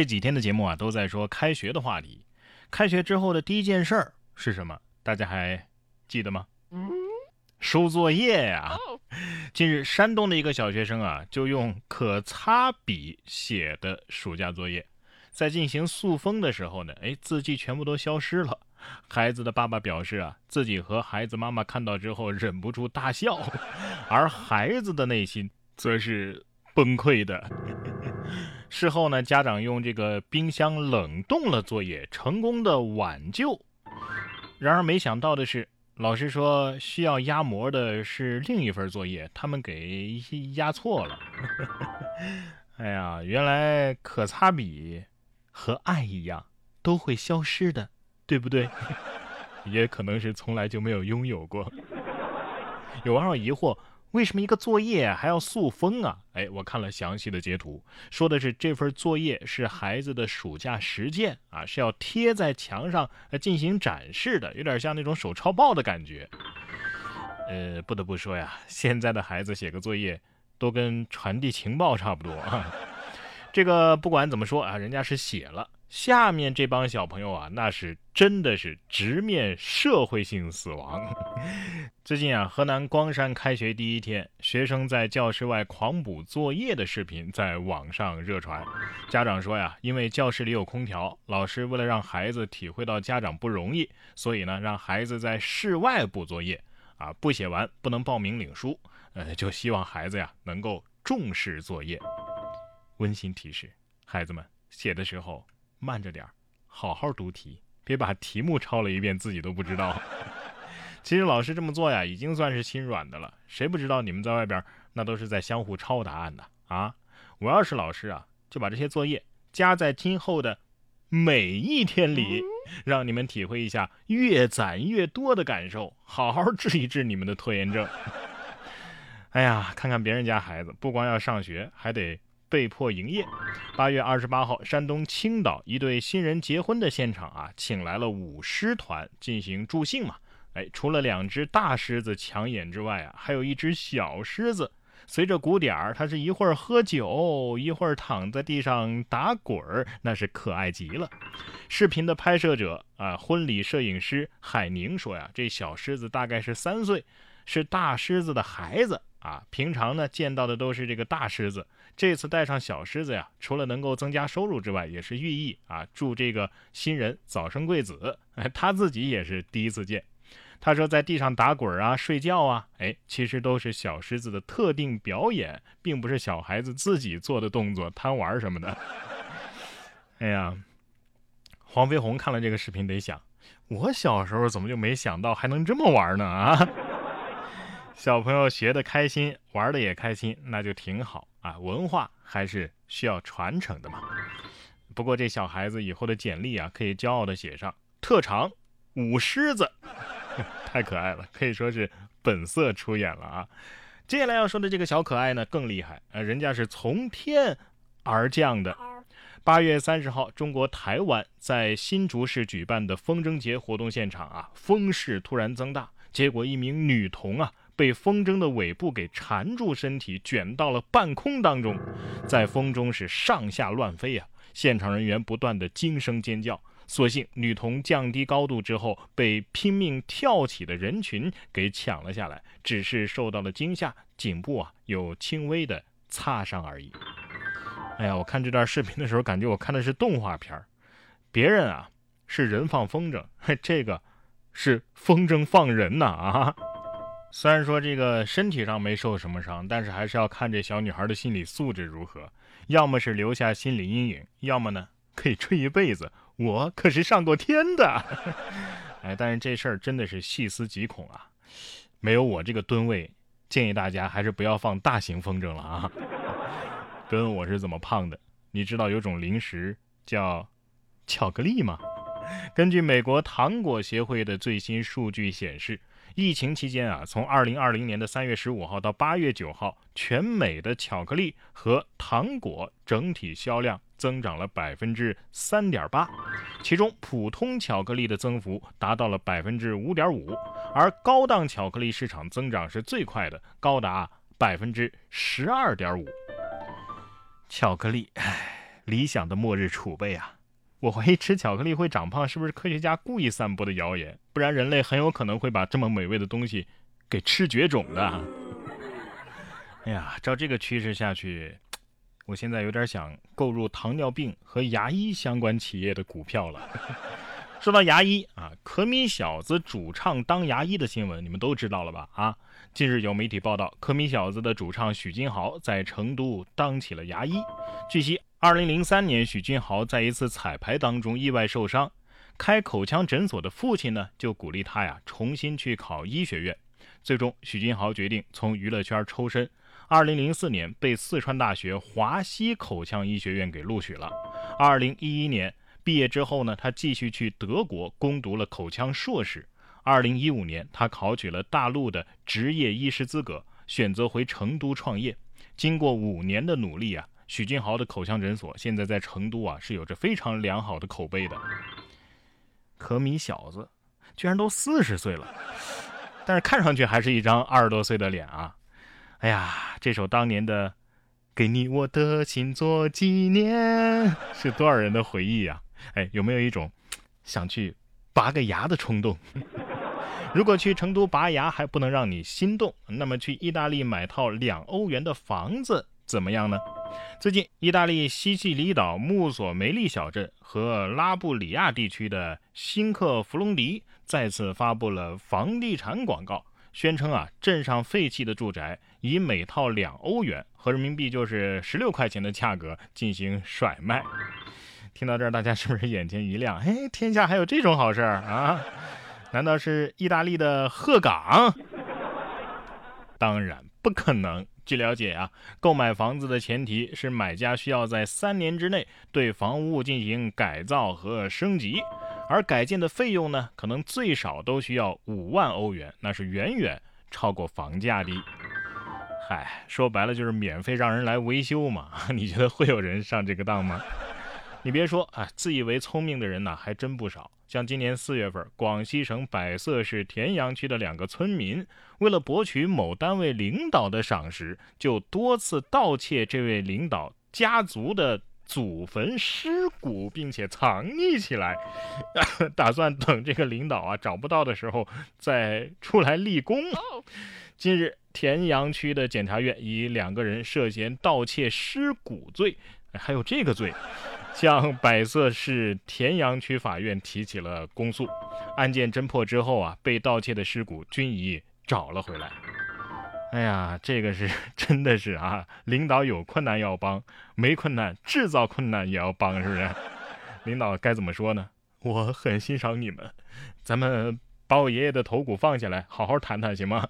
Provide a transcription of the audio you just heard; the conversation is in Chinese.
这几天的节目啊，都在说开学的话题。开学之后的第一件事儿是什么？大家还记得吗？收作业呀！近日，山东的一个小学生啊，就用可擦笔写的暑假作业，在进行塑封的时候呢，哎，字迹全部都消失了。孩子的爸爸表示啊，自己和孩子妈妈看到之后忍不住大笑，而孩子的内心则是崩溃的。事后呢，家长用这个冰箱冷冻了作业，成功的挽救。然而没想到的是，老师说需要压模的是另一份作业，他们给压错了。哎呀，原来可擦笔和爱一样都会消失的。对不对？也可能是从来就没有拥有过。有网友疑惑，为什么一个作业还要塑封啊？哎，我看了详细的截图，说的是这份作业是孩子的暑假实践啊，是要贴在墙上进行展示的，有点像那种手抄报的感觉。呃，不得不说呀，现在的孩子写个作业都跟传递情报差不多啊。这个不管怎么说啊，人家是写了。下面这帮小朋友啊，那是真的是直面社会性死亡。最近啊，河南光山开学第一天，学生在教室外狂补作业的视频在网上热传。家长说呀，因为教室里有空调，老师为了让孩子体会到家长不容易，所以呢，让孩子在室外补作业啊，不写完不能报名领书。呃，就希望孩子呀能够重视作业。温馨提示：孩子们写的时候。慢着点儿，好好读题，别把题目抄了一遍自己都不知道。其实老师这么做呀，已经算是心软的了。谁不知道你们在外边那都是在相互抄答案的啊？我要是老师啊，就把这些作业加在今后的每一天里，让你们体会一下越攒越多的感受，好好治一治你们的拖延症。哎呀，看看别人家孩子，不光要上学，还得。被迫营业。八月二十八号，山东青岛一对新人结婚的现场啊，请来了舞狮团进行助兴嘛。哎，除了两只大狮子抢眼之外啊，还有一只小狮子，随着鼓点儿，它是一会儿喝酒，一会儿躺在地上打滚儿，那是可爱极了。视频的拍摄者啊，婚礼摄影师海宁说呀，这小狮子大概是三岁，是大狮子的孩子。啊，平常呢见到的都是这个大狮子，这次带上小狮子呀，除了能够增加收入之外，也是寓意啊，祝这个新人早生贵子。哎，他自己也是第一次见，他说在地上打滚啊、睡觉啊，哎，其实都是小狮子的特定表演，并不是小孩子自己做的动作、贪玩什么的。哎呀，黄飞鸿看了这个视频得想，我小时候怎么就没想到还能这么玩呢？啊！小朋友学的开心，玩的也开心，那就挺好啊。文化还是需要传承的嘛。不过这小孩子以后的简历啊，可以骄傲的写上特长舞狮子，太可爱了，可以说是本色出演了啊。接下来要说的这个小可爱呢，更厉害啊，人家是从天而降的。八月三十号，中国台湾在新竹市举办的风筝节活动现场啊，风势突然增大，结果一名女童啊。被风筝的尾部给缠住，身体卷到了半空当中，在风中是上下乱飞啊！现场人员不断的惊声尖叫，所幸女童降低高度之后，被拼命跳起的人群给抢了下来，只是受到了惊吓，颈部啊有轻微的擦伤而已。哎呀，我看这段视频的时候，感觉我看的是动画片别人啊是人放风筝，这个是风筝放人呐啊！虽然说这个身体上没受什么伤，但是还是要看这小女孩的心理素质如何。要么是留下心理阴影，要么呢可以吹一辈子。我可是上过天的，哎，但是这事儿真的是细思极恐啊！没有我这个吨位，建议大家还是不要放大型风筝了啊。跟我是怎么胖的？你知道有种零食叫巧克力吗？根据美国糖果协会的最新数据显示。疫情期间啊，从二零二零年的三月十五号到八月九号，全美的巧克力和糖果整体销量增长了百分之三点八，其中普通巧克力的增幅达到了百分之五点五，而高档巧克力市场增长是最快的，高达百分之十二点五。巧克力，唉。理想的末日储备啊！我怀疑吃巧克力会长胖是不是科学家故意散播的谣言？不然人类很有可能会把这么美味的东西给吃绝种的。哎呀，照这个趋势下去，我现在有点想购入糖尿病和牙医相关企业的股票了。说到牙医啊，可米小子主唱当牙医的新闻，你们都知道了吧？啊，近日有媒体报道，可米小子的主唱许金豪在成都当起了牙医。据悉，2003年许君豪在一次彩排当中意外受伤，开口腔诊所的父亲呢就鼓励他呀重新去考医学院。最终，许君豪决定从娱乐圈抽身。2004年被四川大学华西口腔医学院给录取了。2011年。毕业之后呢，他继续去德国攻读了口腔硕士。二零一五年，他考取了大陆的执业医师资格，选择回成都创业。经过五年的努力啊，许俊豪的口腔诊所现在在成都啊是有着非常良好的口碑的。可米小子居然都四十岁了，但是看上去还是一张二十多岁的脸啊！哎呀，这首当年的《给你我的心做纪念》是多少人的回忆呀？哎，有没有一种想去拔个牙的冲动？如果去成都拔牙还不能让你心动，那么去意大利买套两欧元的房子怎么样呢？最近，意大利西西里岛穆索梅利小镇和拉布里亚地区的新克弗隆迪再次发布了房地产广告，宣称啊，镇上废弃的住宅以每套两欧元（合人民币就是十六块钱）的价格进行甩卖。听到这儿，大家是不是眼前一亮？哎，天下还有这种好事儿啊？难道是意大利的鹤岗？当然不可能。据了解啊，购买房子的前提是买家需要在三年之内对房屋进行改造和升级，而改建的费用呢，可能最少都需要五万欧元，那是远远超过房价的。嗨，说白了就是免费让人来维修嘛。你觉得会有人上这个当吗？你别说啊，自以为聪明的人呢还真不少。像今年四月份，广西省百色市田阳区的两个村民，为了博取某单位领导的赏识，就多次盗窃这位领导家族的祖坟尸骨，并且藏匿起来，打算等这个领导啊找不到的时候再出来立功。近日，田阳区的检察院以两个人涉嫌盗窃尸骨罪，还有这个罪。向百色市田阳区法院提起了公诉。案件侦破之后啊，被盗窃的尸骨均已找了回来。哎呀，这个是真的是啊，领导有困难要帮，没困难制造困难也要帮，是不是？领导该怎么说呢？我很欣赏你们，咱们把我爷爷的头骨放下来，好好谈谈，行吗？